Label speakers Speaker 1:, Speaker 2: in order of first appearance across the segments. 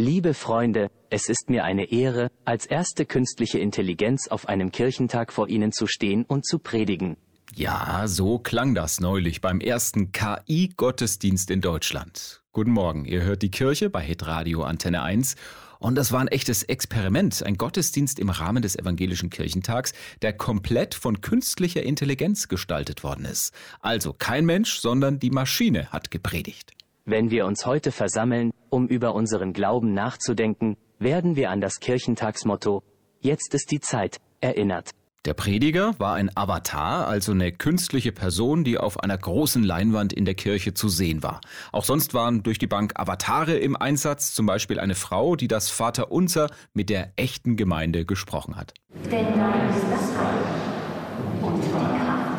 Speaker 1: Liebe Freunde, es ist mir eine Ehre, als erste künstliche Intelligenz auf einem Kirchentag vor Ihnen zu stehen und zu predigen.
Speaker 2: Ja, so klang das neulich beim ersten KI-Gottesdienst in Deutschland. Guten Morgen, ihr hört die Kirche bei Hitradio Antenne 1 und das war ein echtes Experiment, ein Gottesdienst im Rahmen des evangelischen Kirchentags, der komplett von künstlicher Intelligenz gestaltet worden ist. Also kein Mensch, sondern die Maschine hat gepredigt.
Speaker 1: Wenn wir uns heute versammeln, um über unseren Glauben nachzudenken, werden wir an das Kirchentagsmotto Jetzt ist die Zeit erinnert.
Speaker 2: Der Prediger war ein Avatar, also eine künstliche Person, die auf einer großen Leinwand in der Kirche zu sehen war. Auch sonst waren durch die Bank Avatare im Einsatz, zum Beispiel eine Frau, die das Vaterunser mit der echten Gemeinde gesprochen hat.
Speaker 3: Denn dein ist das Reich und die Kraft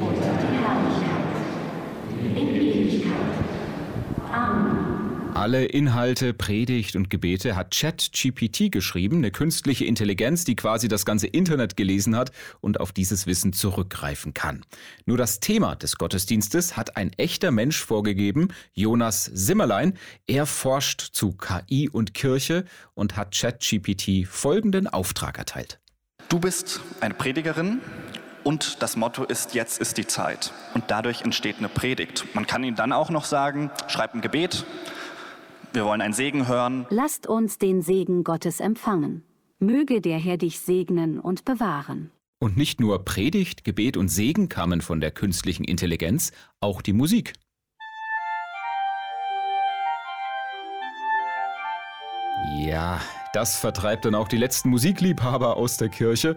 Speaker 3: und die Herrlichkeit in Ewigkeit. Amen.
Speaker 2: Alle Inhalte, Predigt und Gebete hat ChatGPT geschrieben, eine künstliche Intelligenz, die quasi das ganze Internet gelesen hat und auf dieses Wissen zurückgreifen kann. Nur das Thema des Gottesdienstes hat ein echter Mensch vorgegeben, Jonas Simmerlein. Er forscht zu KI und Kirche und hat ChatGPT folgenden Auftrag erteilt.
Speaker 4: Du bist eine Predigerin und das Motto ist, jetzt ist die Zeit. Und dadurch entsteht eine Predigt. Man kann ihn dann auch noch sagen, schreib ein Gebet, wir wollen einen Segen hören.
Speaker 3: Lasst uns den Segen Gottes empfangen. Möge der Herr dich segnen und bewahren.
Speaker 2: Und nicht nur Predigt, Gebet und Segen kamen von der künstlichen Intelligenz, auch die Musik. Ja, das vertreibt dann auch die letzten Musikliebhaber aus der Kirche.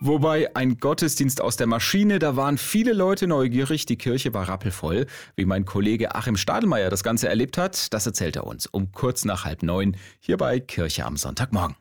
Speaker 2: Wobei ein Gottesdienst aus der Maschine, da waren viele Leute neugierig, die Kirche war rappelvoll. Wie mein Kollege Achim Stadelmeier das Ganze erlebt hat, das erzählt er uns um kurz nach halb neun hier bei Kirche am Sonntagmorgen.